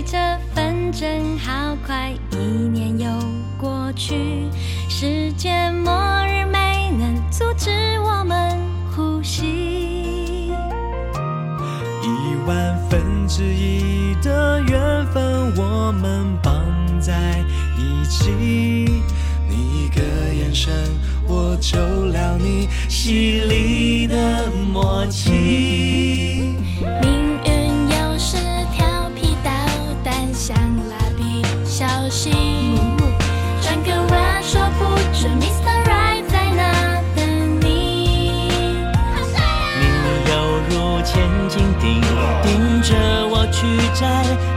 追着分针，好快，一年又过去，世界末日没能阻止我们呼吸。一万分之一的缘分，我们绑在一起。你一个眼神，我就了你犀利的默契。去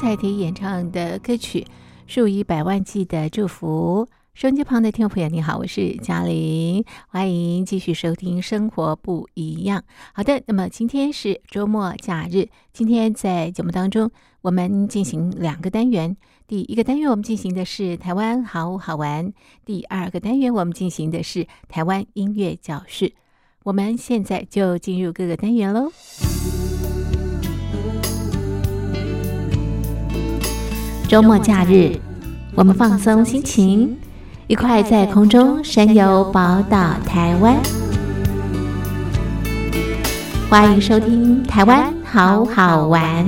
蔡婷演唱的歌曲《数以百万计的祝福》。收音机旁的听众朋友，你好，我是嘉玲，欢迎继续收听《生活不一样》。好的，那么今天是周末假日，今天在节目当中，我们进行两个单元。第一个单元我们进行的是台湾好好玩，第二个单元我们进行的是台湾音乐教室。我们现在就进入各个单元喽。周末假日，我们放松心情，一块在空中神游宝岛台湾。欢迎收听《台湾好好玩》。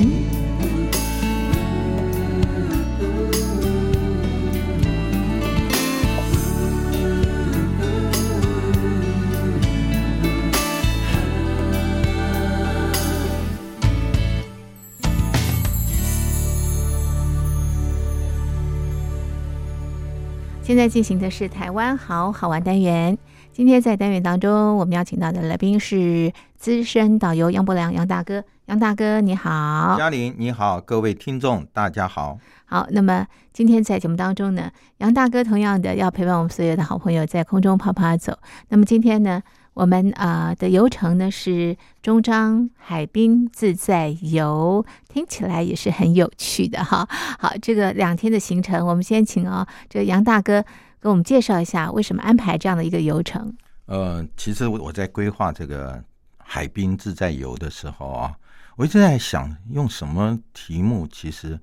现在进行的是台湾好好玩单元。今天在单元当中，我们邀请到的来宾是资深导游杨伯良杨大哥。杨大哥你好，嘉玲你好，各位听众大家好。好，那么今天在节目当中呢，杨大哥同样的要陪伴我们所有的好朋友在空中跑跑走。那么今天呢，我们啊、呃的游程呢是中章海滨自在游，听起来也是很有趣的哈。好，这个两天的行程，我们先请啊、这个杨大哥给我们介绍一下为什么安排这样的一个游程。呃，其实我我在规划这个海滨自在游的时候啊，我一直在想用什么题目其实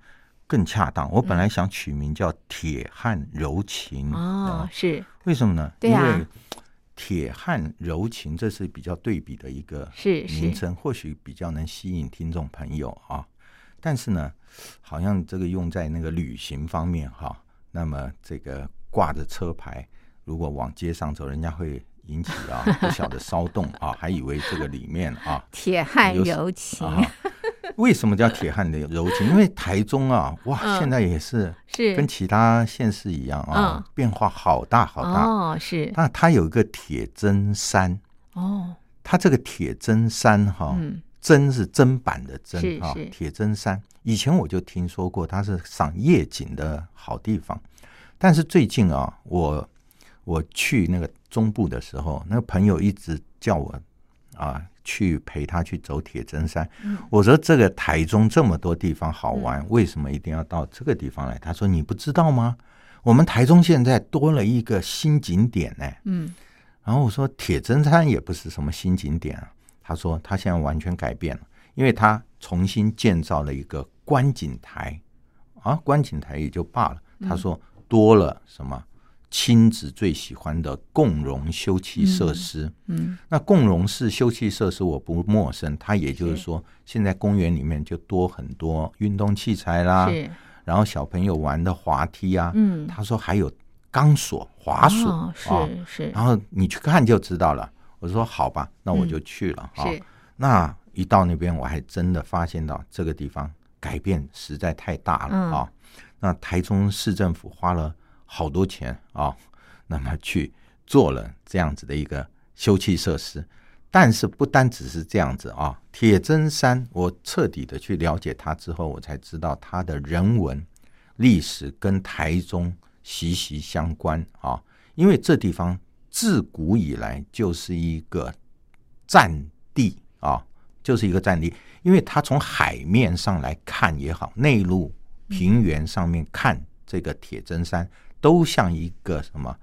更恰当。我本来想取名叫“铁汉柔情”哦，啊是为什么呢？对啊因为铁汉柔情这是比较对比的一个名称，或许比较能吸引听众朋友啊。但是呢，好像这个用在那个旅行方面哈，那么这个挂着车牌，如果往街上走，人家会引起啊不小的骚动啊，还以为这个里面啊 铁汉柔情啊，为什么叫铁汉的柔情？因为台中啊，哇，嗯现在也是是跟其他县市一样啊，嗯变化好大好大。哦，是那它有一个铁针山，哦，它这个铁针山哈，嗯砧是砧板的是砧啊是，铁砧山。以前我就听说过，它是赏夜景的好地方。但是最近啊，我我去那个中部的时候，那个朋友一直叫我啊去陪他去走铁砧山。我说这个台中这么多地方好玩，为什么一定要到这个地方来？他说你不知道吗？我们台中现在多了一个新景点呢、嗯。然后我说铁砧山也不是什么新景点啊，他说他现在完全改变了，因为他重新建造了一个观景台。啊，观景台也就罢了，他说多了什么亲子最喜欢的共融休憩设施。嗯那共融式休憩设施我不陌生，它也就是是。说，现在公园里面就多很多运动器材啦，是。然后小朋友玩的滑梯啊，嗯。他说还有钢索、滑索是是。然后你去看就知道了。我说好吧，那我就去了啊、是那一到那边，我还真的发现到这个地方改变实在太大了嗯。啊。那台中市政府花了好多钱啊，那么去做了这样子的一个休憩设施。但是不单只是这样子啊，铁砧山我彻底的去了解它之后，我才知道它的人文历史跟台中息息相关啊。因为这地方自古以来就是一个战地啊，就是一个战地。因为它从海面上来看也好，内陆平原上面看这个铁砧山，都像一个什么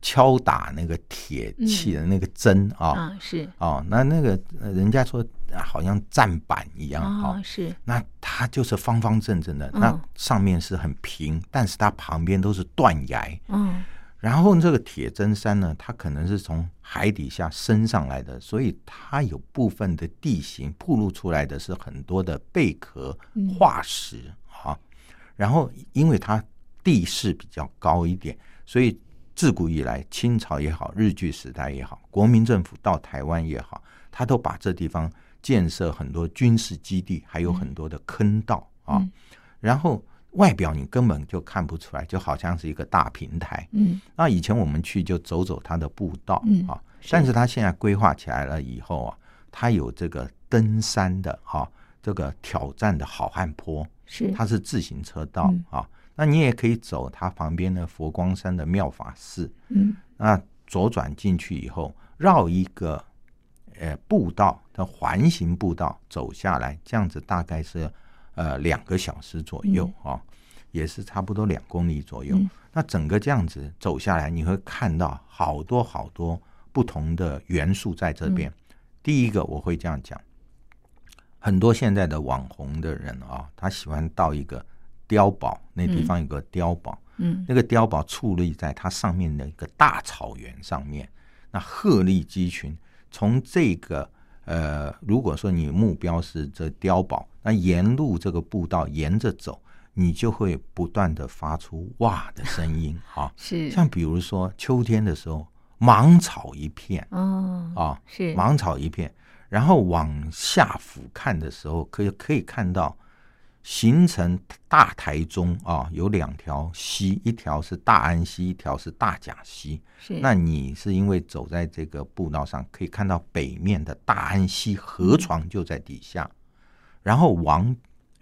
敲打那个铁器的那个针啊。啊是哦，那那个呃人家说啊好像站板一样哈、哦是那它就是方方正正的，嗯那上面是很平，但是它旁边都是断崖。嗯然后这个铁针山呢，它可能是从海底下升上来的，所以它有部分的地形暴露出来的是很多的贝壳嗯化石啊。然后因为它地势比较高一点，所以自古以来，清朝也好，日据时代也好，国民政府到台湾也好，他都把这地方建设很多军事基地，还有很多的坑道啊。嗯然后外表你根本就看不出来，就好像是一个大平台。嗯那以前我们去就走走它的步道嗯啊，是但是它现在规划起来了以后啊，它有这个登山的啊，这个挑战的好汉坡，是它是自行车道嗯啊。那你也可以走它旁边的佛光山的妙法寺，嗯。那左转进去以后，绕一个呃步道的环形步道走下来，这样子大概是呃两个小时左右啊、也是差不多两公里左右。嗯。那整个这样子走下来，你会看到好多好多不同的元素在这边。第一个我会这样讲，很多现在的网红的人啊，他喜欢到一个碉堡，那地方有个碉堡，嗯那个碉堡矗立在它上面的一个大草原上面，那鹤立鸡群。从这个呃，如果说你目标是这碉堡，那沿路这个步道沿着走，你就会不断的发出哇的声音 啊。是像比如说秋天的时候，芒草一片哦啊，是芒草一片，然后往下俯瞰的时候，可以可以看到形成大台中啊，有两条溪，一条是大安溪，一条是大甲溪。是。那你是因为走在这个步道上，可以看到北面的大安溪河床就在底下，然后往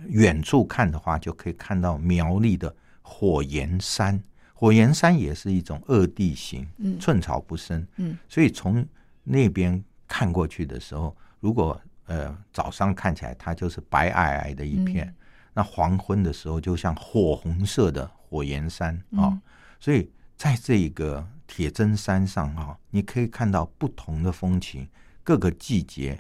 远处看的话，就可以看到苗栗的火焰山。火焰山也是一种恶地形，嗯。寸草不生，嗯。所以从那边看过去的时候，如果呃早上看起来它就是白皑皑的一片，嗯那黄昏的时候就像火红色的火焰山啊、嗯所以在这个铁砧山上啊，你可以看到不同的风情，各个季节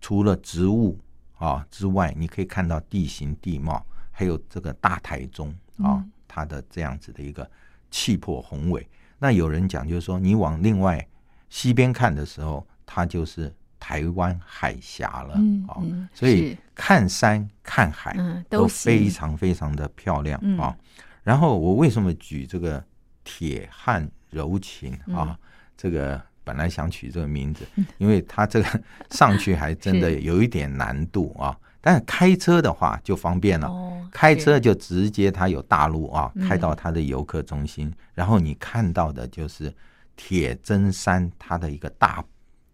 除了植物啊之外，你可以看到地形地貌，还有这个大台中啊，嗯它的这样子的一个气魄宏伟。那有人讲，就是说你往另外西边看的时候，它就是台湾海峡了啊、所以看山看海，嗯都都非常非常的漂亮嗯。啊。然后我为什么举这个铁汉柔情啊，这个本来想取这个名字，因为它这个上去还真的 有一点难度啊。但是开车的话就方便了，哦，开车就直接它有大路啊，嗯开到它的游客中心，然后你看到的就是铁砧山它的一个大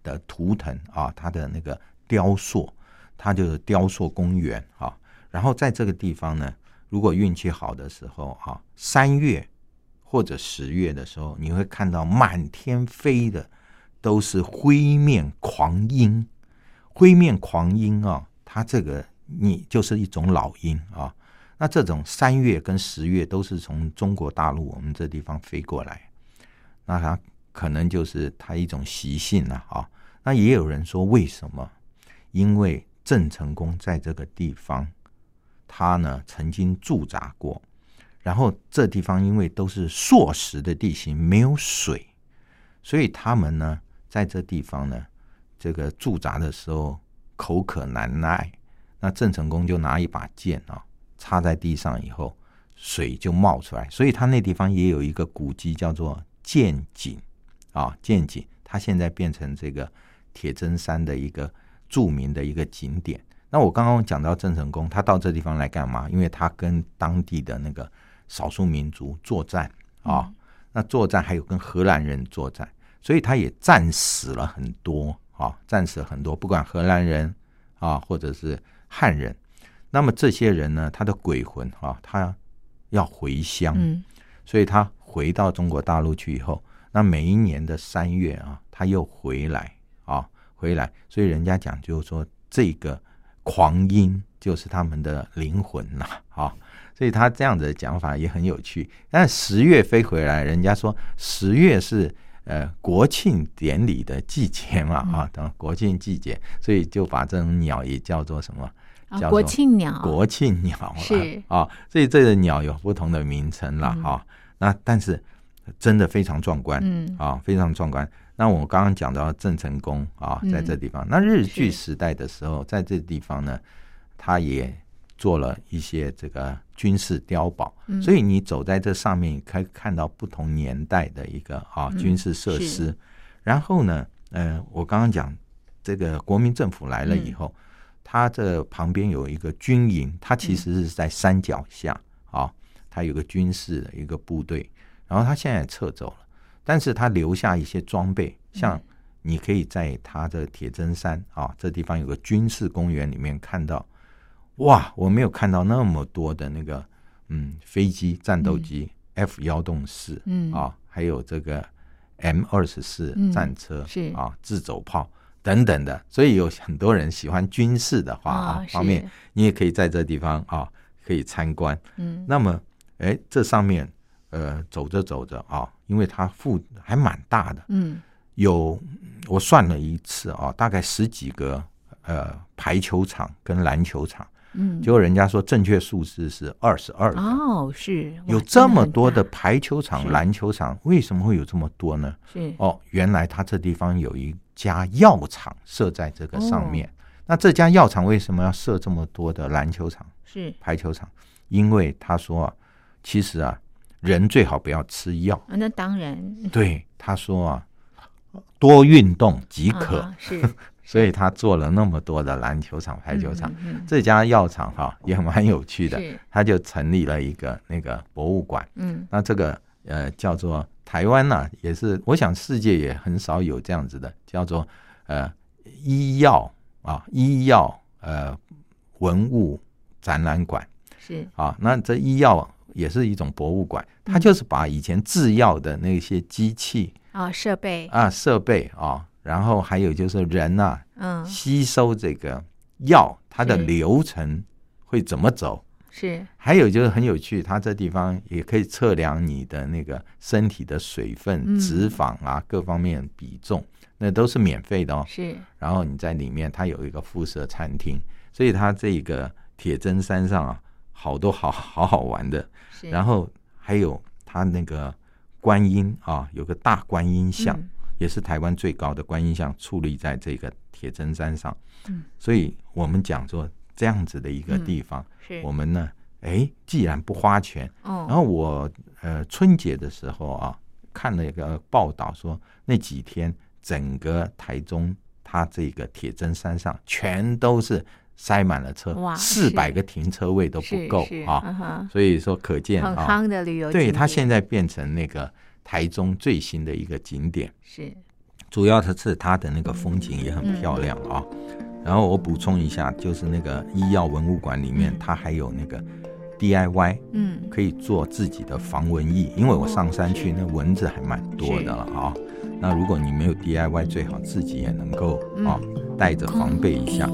的图腾啊，它的那个雕塑，它就是雕塑公园啊。然后在这个地方呢，如果运气好的时候啊，三月或者十月的时候，你会看到满天飞的都是灰面狂鹰。灰面狂鹰啊，它这个你就是一种老鹰啊。那这种三月跟十月都是从中国大陆我们这地方飞过来，那它可能就是他一种习性了啊。那也有人说为什么？因为郑成功在这个地方，他呢曾经驻扎过，然后这地方因为都是硕石的地形，没有水，所以他们呢在这地方呢，这个驻扎的时候口渴难耐，那郑成功就拿一把剑啊插在地上以后，水就冒出来，所以他那地方也有一个古迹叫做剑井啊，剑井，它现在变成这个铁针山的一个著名的一个景点。那我刚刚讲到郑成功，他到这地方来干嘛？因为他跟当地的那个少数民族作战啊，那作战还有跟荷兰人作战，所以他也战死了很多啊，战死了很多，不管荷兰人啊，或者是汉人。那么这些人呢，他的鬼魂啊，他要回乡，嗯所以他回到中国大陆去以后，那每一年的三月啊，他又回来啊，回来，所以人家讲就是说这个狂鹰就是他们的灵魂呐、啊，所以他这样子的讲法也很有趣。但十月飞回来，人家说十月是呃国庆典礼的季节嘛啊，等国庆季节，所以就把这种鸟也叫做什么？叫国庆鸟国庆鸟啦是啊，所以这个鸟有不同的名称啦嗯啊。那但是真的非常壮观，嗯。啊，非常壮观。那我刚刚讲到郑成功啊，嗯。在这地方，那日据时代的时候，在这地方呢，他也做了一些这个军事碉堡，嗯。所以你走在这上面，可以看到不同年代的一个啊嗯军事设是。施。然后呢，呃，我刚刚讲这个国民政府来了嗯以后，它这旁边有一个军营，它其实是在山脚下啊，它有个军事的一个部队，然后他现在也撤走了，但是他留下一些装备，像你可以在他的铁砧山啊这地方有个军事公园里面看到，哇，我没有看到那么多的那个嗯飞机战斗机、F 幺洞四嗯。啊，还有这个 M 二十四嗯战车、是。啊自走炮等等的，所以有很多人喜欢军事的话啊方面，你也可以在这地方啊可以参观。嗯。那么，哎，这上面呃走着走着啊，因为它腹还蛮大的，嗯有我算了一次啊，大概十几个呃排球场跟篮球场，嗯，结果人家说正确数字是二十二个。哦是有这么多的排球场、篮球场，为什么会有这么多呢？是哦，原来他这地方有一家药厂设在这个上哦面。那这家药厂为什么要设这么多的篮球场、是排球场？因为他说啊，其实啊，人最好不要吃药。啊那当然 对，他说啊，多运动即可。啊 是所以他做了那么多的篮球场、排球场。嗯嗯这家药厂哈、也蛮有趣的，他就成立了一个那个博物馆。嗯那这个呃叫做台湾呐、也是我想世界也很少有这样子的，叫做呃医药啊医药呃文物展览馆是啊。那这医药也是一种博物馆，它嗯就是把以前制药的那些机器啊设备。啊设备啊，然后还有就是人呐、嗯。吸收这个药，它的流程会怎么走？是。还有就是很有趣，它这地方也可以测量你的那个身体的水分、嗯。脂肪啊各方面比重，那都是免费的哦。是。然后你在里面，它有一个附设餐厅，所以它这个铁针山上啊，好多好好好玩的。是。然后还有他那个观音啊有个大观音像也是台湾最高的观音像矗立在这个铁针山上。嗯。所以我们讲说这样子的一个地方是。我们呢哎既然不花钱哦。然后我呃春节的时候啊看了一个报道说那几天整个台中它这个铁针山上全都是塞满了车四百个停车位都不够啊所以说可见啊对它现在变成那个台中最新的一个景点。是。主要的是它的那个风景也很漂亮啊。然后我补充一下就是那个医药文物馆里面它还有那个 diy 嗯。可以做自己的防蚊液因为我上山去那蚊子还蛮多的了啊。那如果你没有 diy 最好自己也能够啊带着防备一下。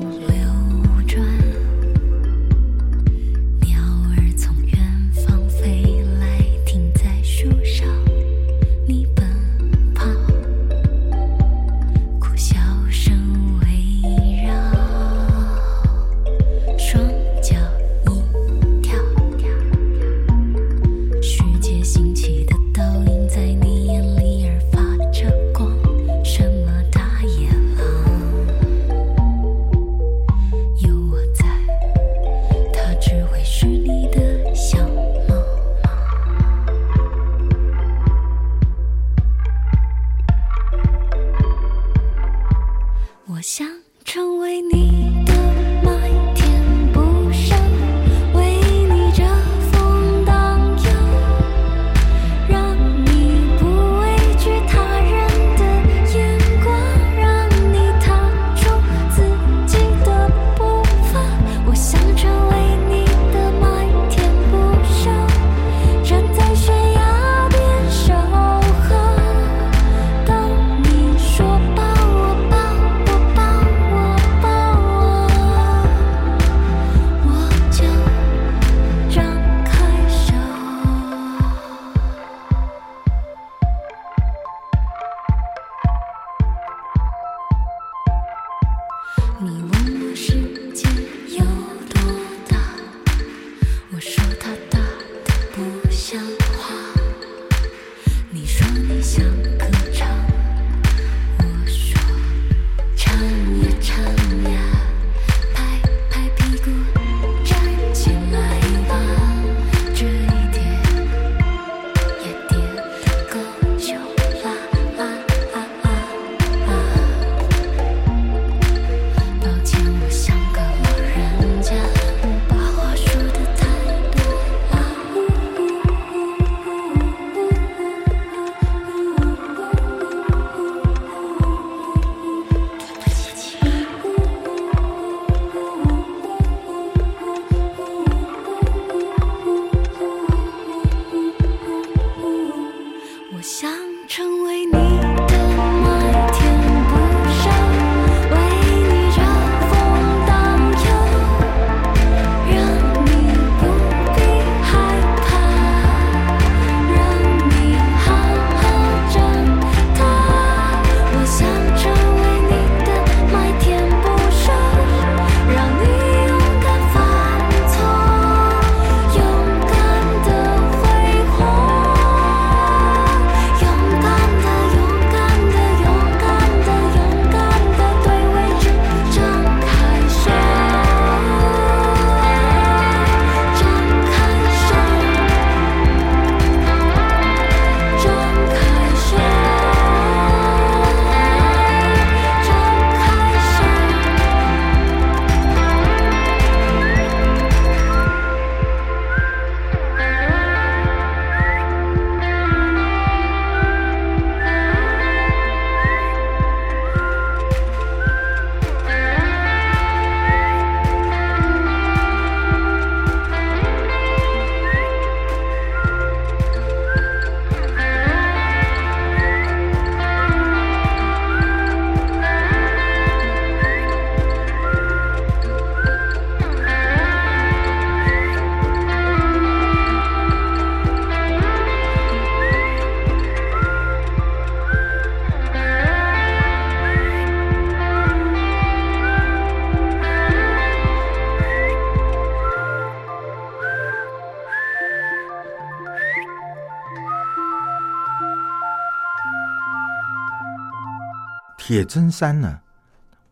铁砧山呢？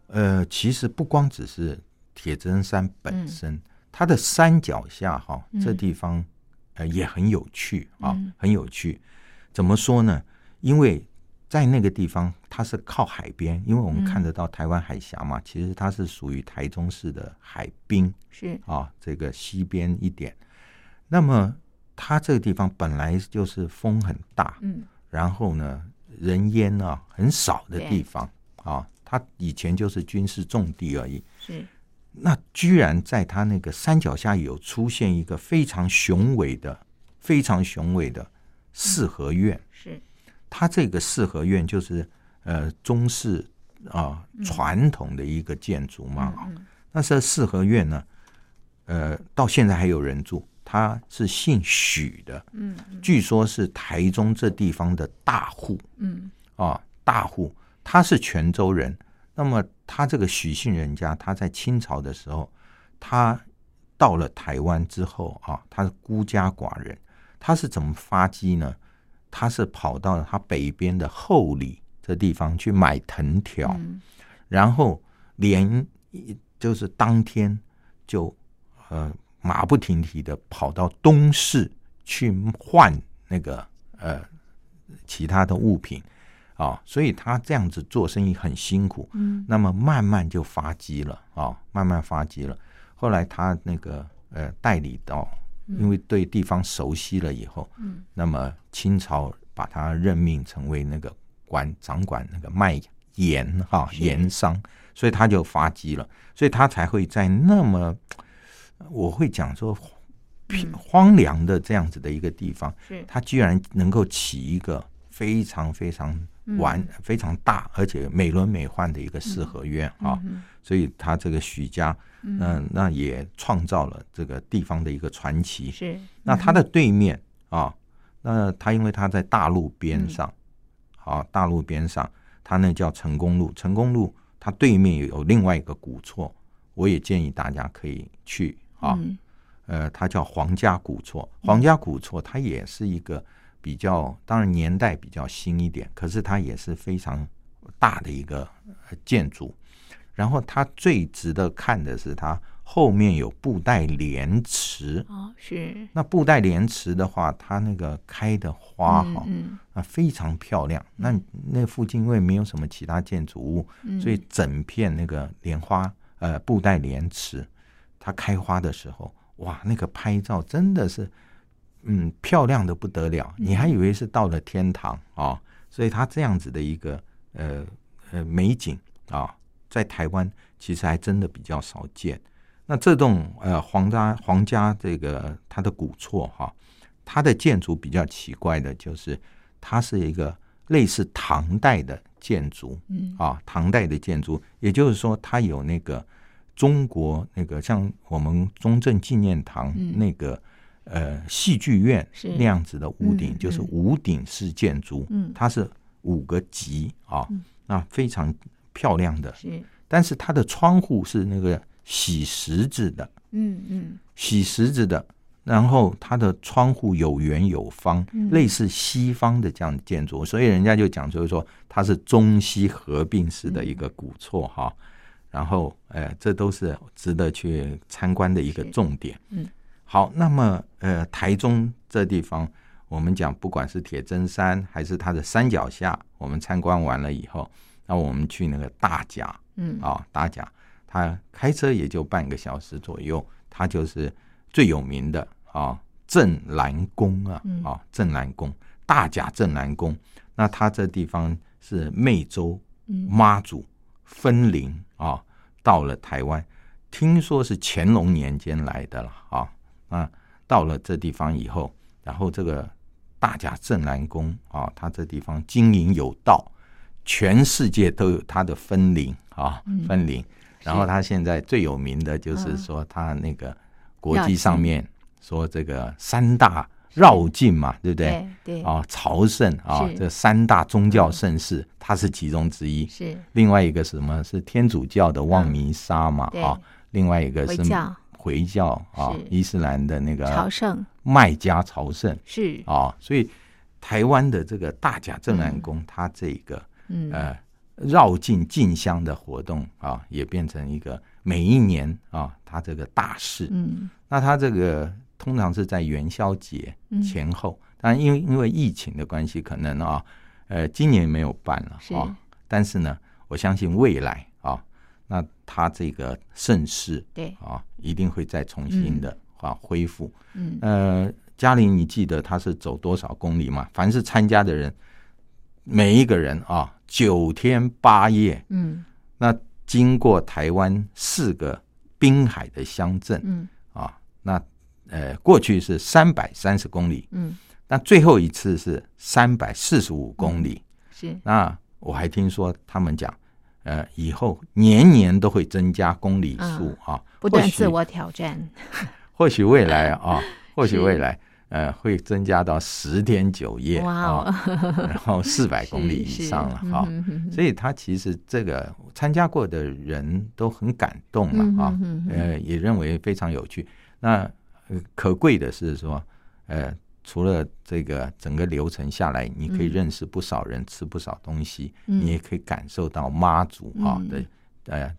呃，其实不光只是铁砧山本身，它的山脚下哈，这地方呃也很有趣啊，很有趣。怎么说呢？因为在那个地方它是靠海边，因为我们看得到台湾海峡嘛，其实它是属于台中市的海滨是啊，这个西边一点。那么它这个地方本来就是风很大，嗯，然后呢？人烟啊很少的地方啊，它以前就是军事重地而已。是那居然在它那个山脚下有出现一个非常雄伟的、非常雄伟的四合院。是它这个四合院就是呃中式啊传统的一个建筑嘛。嗯那这四合院呢，呃，到现在还有人住，他是姓许的，嗯据说是台中这地方的大户嗯啊，大户，他是泉州人。那么他这个许姓人家，他在清朝的时候，他到了台湾之后啊，他是孤家寡人，他是怎么发迹呢？他是跑到他北边的后里这地方去买藤条，嗯然后连就是当天就呃马不停蹄的跑到东市去换那个呃其他的物品啊，所以他这样子做生意很辛苦，嗯。那么慢慢就发迹了啊，慢慢发迹了。后来他那个呃代理到，因为对地方熟悉了以后，嗯。那么清朝把他任命成为那个管掌管那个卖盐哈是。盐商，所以他就发迹了，所以他才会在那么我会讲说偏荒凉的这样子的一个地方，是。他居然能够起一个非常非常完、嗯。非常大而且美轮美奂的一个四合院啊，嗯所以他这个许家，嗯、那也创造了这个地方的一个传奇。是。那他的对面啊，那他因为他在大路边上，嗯。啊，大路边上，他那叫成功路。成功路它对面有另外一个古厝，我也建议大家可以去啊。嗯呃，它叫皇家古厝。皇家古厝它也是一个比较，当然年代比较新一点，可是它也是非常大的一个呃建筑。然后它最值得看的是它后面有布袋莲池。哦是那布袋莲池的话，它那个开的花哈、嗯啊非常漂亮。那那附近因为没有什么其他建筑物，嗯所以整片那个莲花呃布袋莲池，它开花的时候，哇，那个拍照真的是嗯漂亮的不得了，你还以为是到了天堂啊、所以它这样子的一个呃呃美景啊，在台湾其实还真的比较少见。那这栋呃皇家皇家这个它的古厝哈、它的建筑比较奇怪的就是它是一个类似唐代的建筑，嗯。啊，唐代的建筑，也就是说它有那个中国那个像我们中正纪念堂嗯。那个、呃戏剧院那样子的屋顶，嗯就是嗯。屋顶式建筑，嗯。它是五个级啊，嗯。那非常漂亮的，是。但是它的窗户是那个洗石子的，嗯嗯。洗石子的，然后它的窗户有圆有方，嗯。类似西方的这样的建筑，所以人家就讲就是说它是中西合并式的一个古厝哈。然后，呃，这都是值得去参观的一个重点。嗯，好，那么呃，台中这地方，我们讲不管是铁砧山还是它的山脚下，我们参观完了以后，那我们去那个大甲，嗯。啊，大甲，它开车也就半个小时左右，它就是最有名的啊镇南宫啊嗯。啊镇南宫，大甲镇南宫。那它这地方是湄洲嗯。妈祖分灵啊，到了台湾，听说是乾隆年间来的了啊。那到了这地方以后，然后这个大甲镇澜宫啊，它这地方经营有道，全世界都有它的分灵啊嗯，分灵。然后它现在最有名的就是嗯说，它那个国际上面说这个三大绕境嘛，对不对？对对。啊，朝圣啊，这三大宗教盛事，它是其中之一。是。另外一个什么？是天主教的望弥撒嘛对。啊，另外一个是回教。回教啊，伊斯兰的那个朝圣。麦加朝圣。是。啊，所以台湾的这个大甲镇澜宫，它这个嗯。呃绕境进香的活动啊，也变成一个每一年啊，它这个大事。嗯。那它这个通常是在元宵节嗯。前后，当然因为因为疫情的关系，可能啊，呃，今年没有办了是。啊，但是呢，我相信未来啊，那他这个盛世对，啊，一定会再重新的啊恢复。嗯。呃，嘉玲，你记得他是走多少公里吗？凡是参加的人，每一个人啊，九天八夜，嗯。那经过台湾四个滨海的乡镇嗯呃，过去是三百三十公里，嗯，那最后一次是三百四十五公里。是那我还听说他们讲，呃，以后年年都会增加公里数啊，不断自我挑战，或许未来啊，或许未来呃会增加到十天九夜哇啊，哦，然后四百公里以上了哈。所以他其实这个参加过的人都很感动了啊呃，也认为非常有趣。那呃可贵的是说，呃，除了这个整个流程下来，你可以嗯认识不少人，吃不少东西，嗯。你也可以感受到妈祖啊嗯。的呃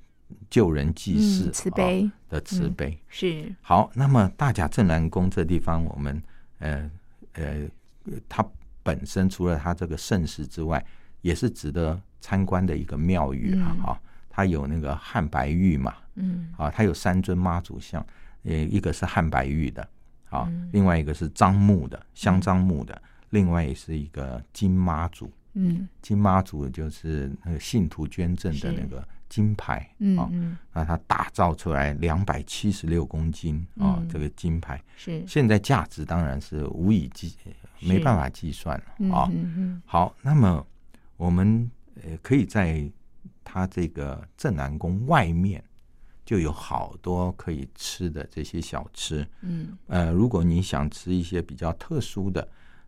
救人济世嗯慈啊悲的慈嗯悲。是。好，那么大甲镇南宫这地方，我们呃呃，它本身除了它这个盛世之外，也是值得参观的一个庙宇啊。嗯。哈、它有那个汉白玉嘛，嗯。啊，它有三尊妈祖像，呃，一个是汉白玉的，啊，嗯。另外一个是樟木的，香樟木的，另外也是一个金妈祖。嗯。金妈祖就是那个信徒捐赠的那个金牌啊，嗯。嗯那它打造出来两百七十六公斤啊、嗯。这个金牌，是。现在价值当然是无以计，没办法计算嗯了啊。嗯嗯好，那么我们呃可以在它这个镇南宫外面就有好多可以吃的这些小吃。嗯。呃，如果你想吃一些比较特殊的，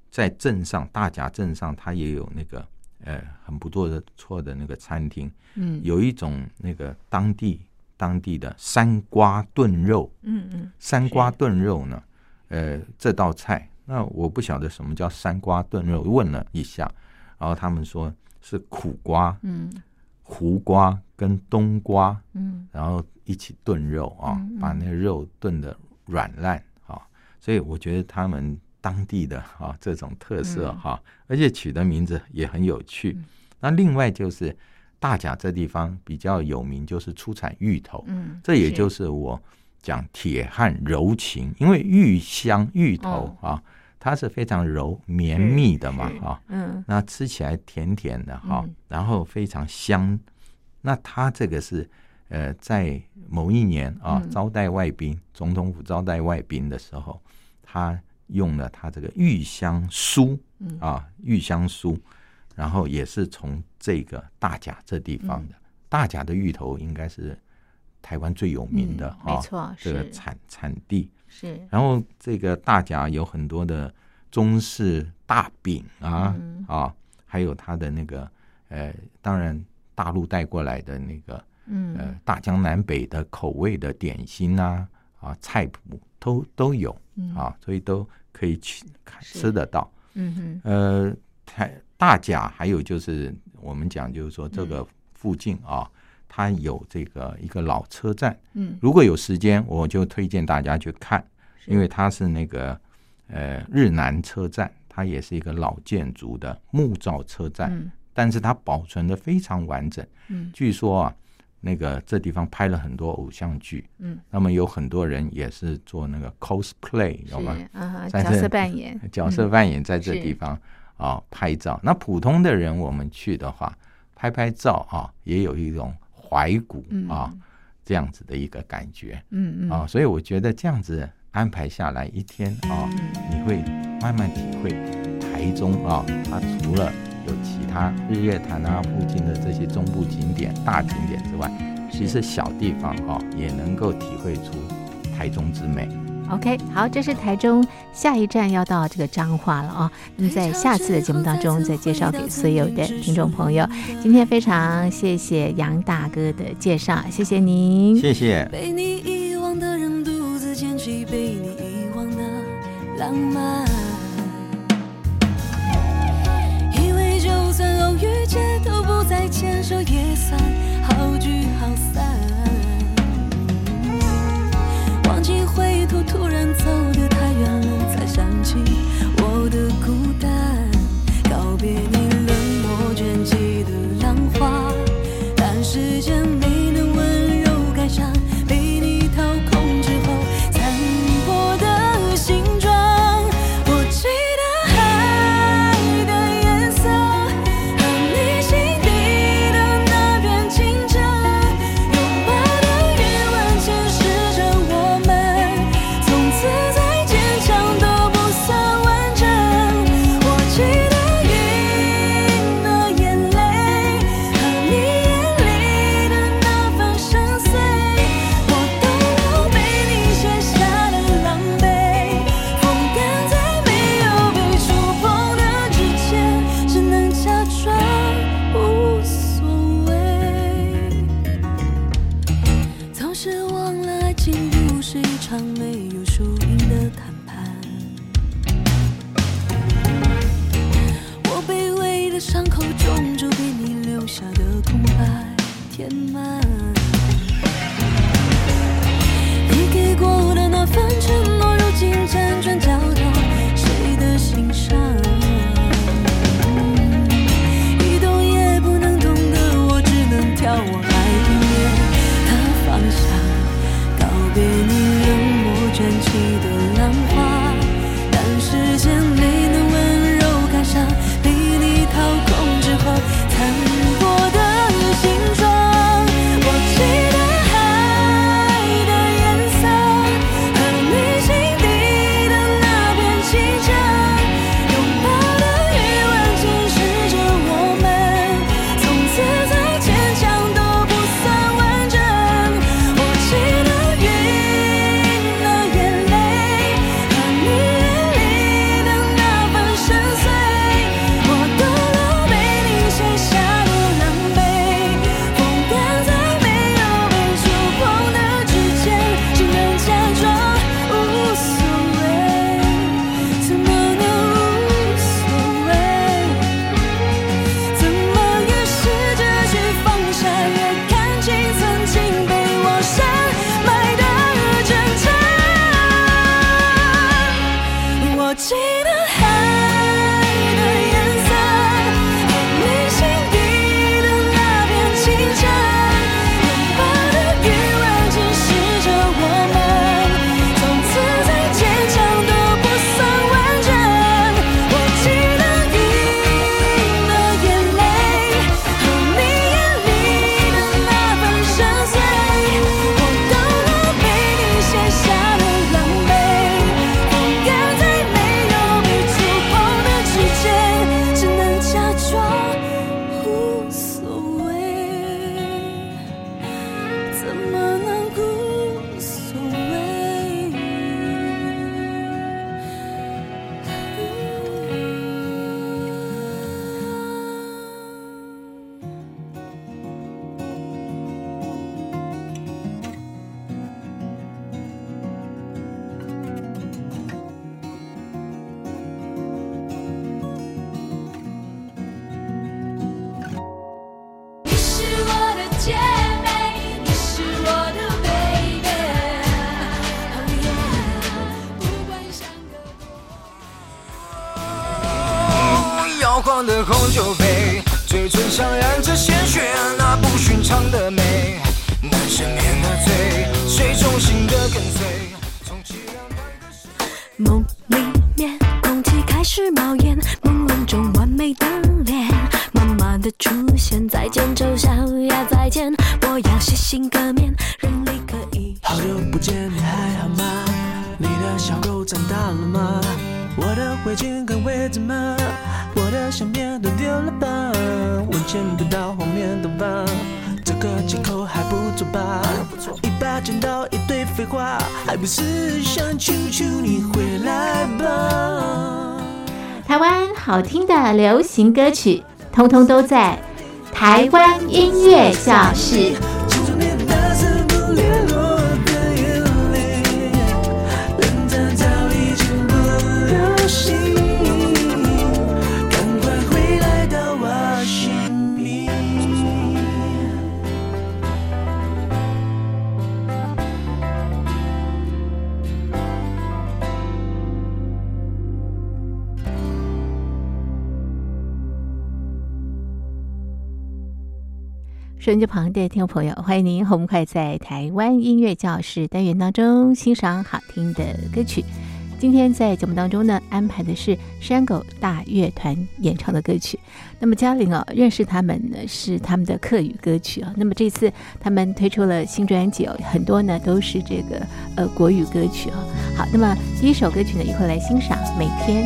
在镇上大甲镇上，它也有那个呃很不错的错的那个餐厅，嗯。有一种那个当地当地的山瓜炖肉。嗯嗯山瓜炖肉呢，呃，这道菜，那我不晓得什么叫山瓜炖肉，问了一下，然后他们说是苦瓜、嗯胡瓜跟冬瓜，嗯。然后一起炖肉啊，把那个肉炖的软烂啊，所以我觉得他们当地的啊这种特色嗯。哈、而且取的名字也很有趣。嗯。那另外就是大甲这地方比较有名，就是出产芋头，嗯，这也就是是我讲铁汉柔情，因为芋香芋头啊，它是非常柔绵密的嘛是啊，嗯。那吃起来甜甜的哈、嗯。然后非常香。那它这个是呃，在某一年啊，嗯。招待外宾，总统府招待外宾的时候，他用了他这个玉香酥嗯。啊，玉香酥，然后也是从这个大甲这地方嗯。的。大甲的芋头应该是台湾最有名的嗯啊，没错这个产产地。是。然后这个大甲有很多的中式大饼啊、嗯。啊，还有它的那个呃，当然大陆带过来的那个呃嗯大江南北的口味的点心啊啊菜谱都都有嗯。啊，所以都可以去看吃得到。嗯哼。呃，台大甲还有就是我们讲就是说这个附近啊，它有这个一个老车站，嗯。如果有时间，我就推荐大家去看，因为它是那个呃日南车站，它也是一个老建筑的木造车站，嗯。但是它保存的非常完整。嗯。据说啊，那个这地方拍了很多偶像剧，嗯。那么有很多人也是做那个 cosplay，是有吗？啊角色扮演。角色嗯扮演在这地方啊拍照。那普通的人我们去的话，拍拍照啊，也有一种怀古啊、嗯这样子的一个感觉。嗯嗯啊，所以我觉得这样子安排下来一天啊，你会慢慢体会台中啊，它除了有其他日月潭啊附近的这些中部景点、大景点之外，其实小地方啊也能够体会出台中之美。OK，好，这是台中下一站要到这个彰化了啊。那么在下次的节目当中，再介绍给所有的听众朋友。今天非常谢谢杨大哥的介绍，谢谢您。谢谢。被你遗忘的人独自捡起被你遗忘的浪漫，以为就算偶遇街头不再牵手也算想求求你回来吧。台湾好听的流行歌曲通通都在台湾音乐教室。收音机旁的听众朋友，欢迎您和我们快在台湾音乐教室单元当中欣赏好听的歌曲。今天在节目当中呢，安排的是山狗大乐团演唱的歌曲。那么嘉玲啊，认识他们呢是他们的客语歌曲啊。那么这次他们推出了新专辑哦，很多呢都是这个呃国语歌曲啊。好，那么第一首歌曲呢，一会来欣赏《每天》。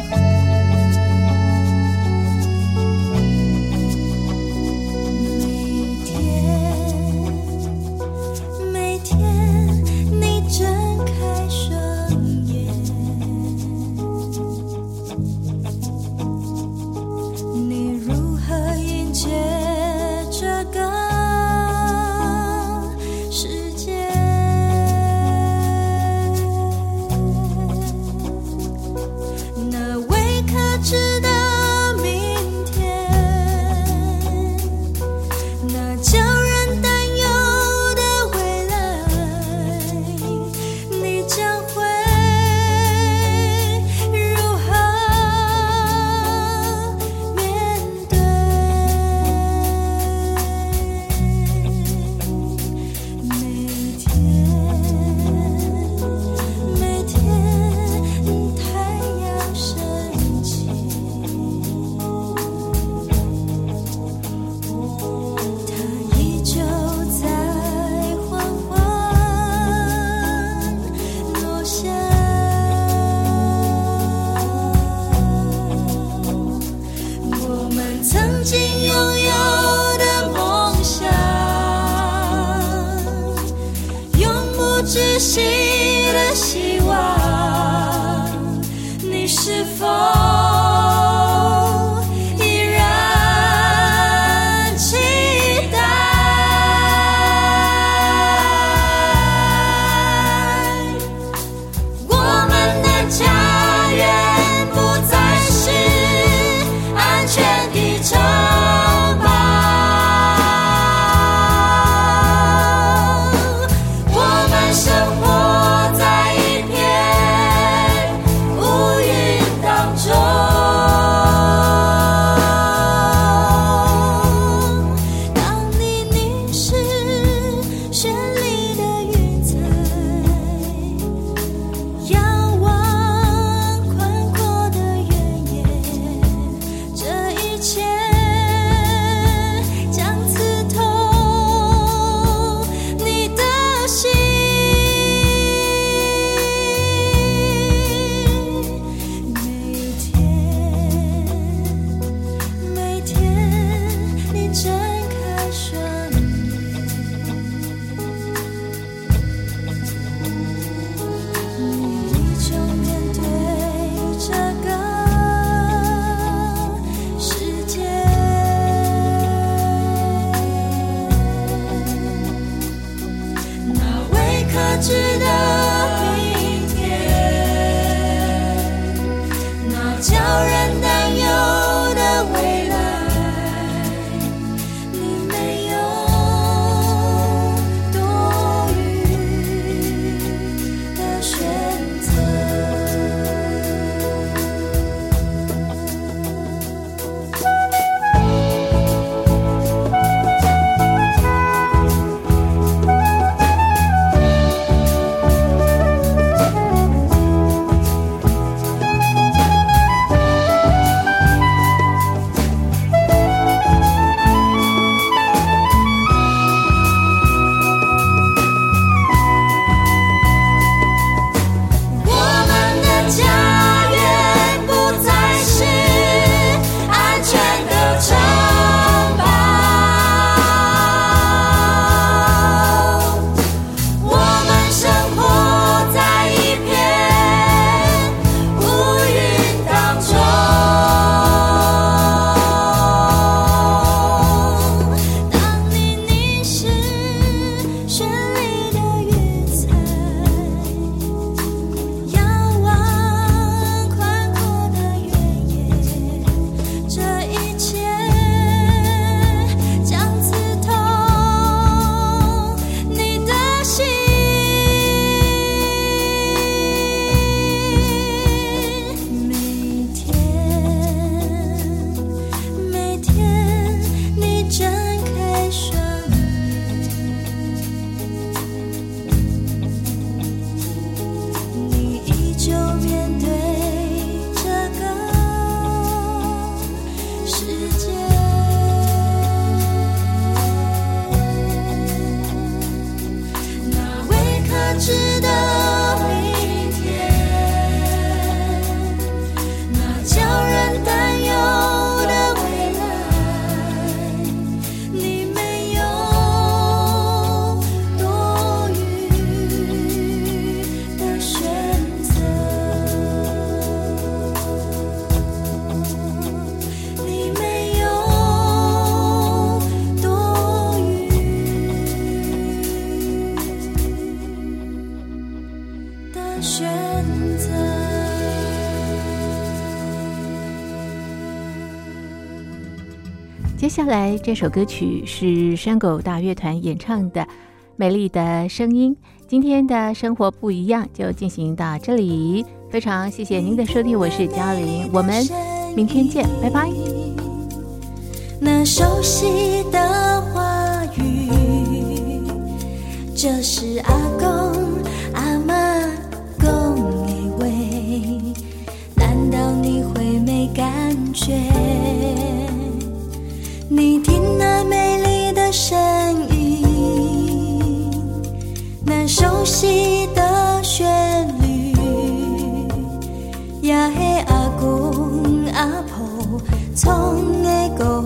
all. 接下来这首歌曲是山狗大乐团演唱的《美丽的声音》。今天的生活不一样，就进行到这里。非常谢谢您的收听，我是嘉玲，我们明天见，拜拜。那熟悉的话语，这是阿公阿也是阿公阿婆创的歌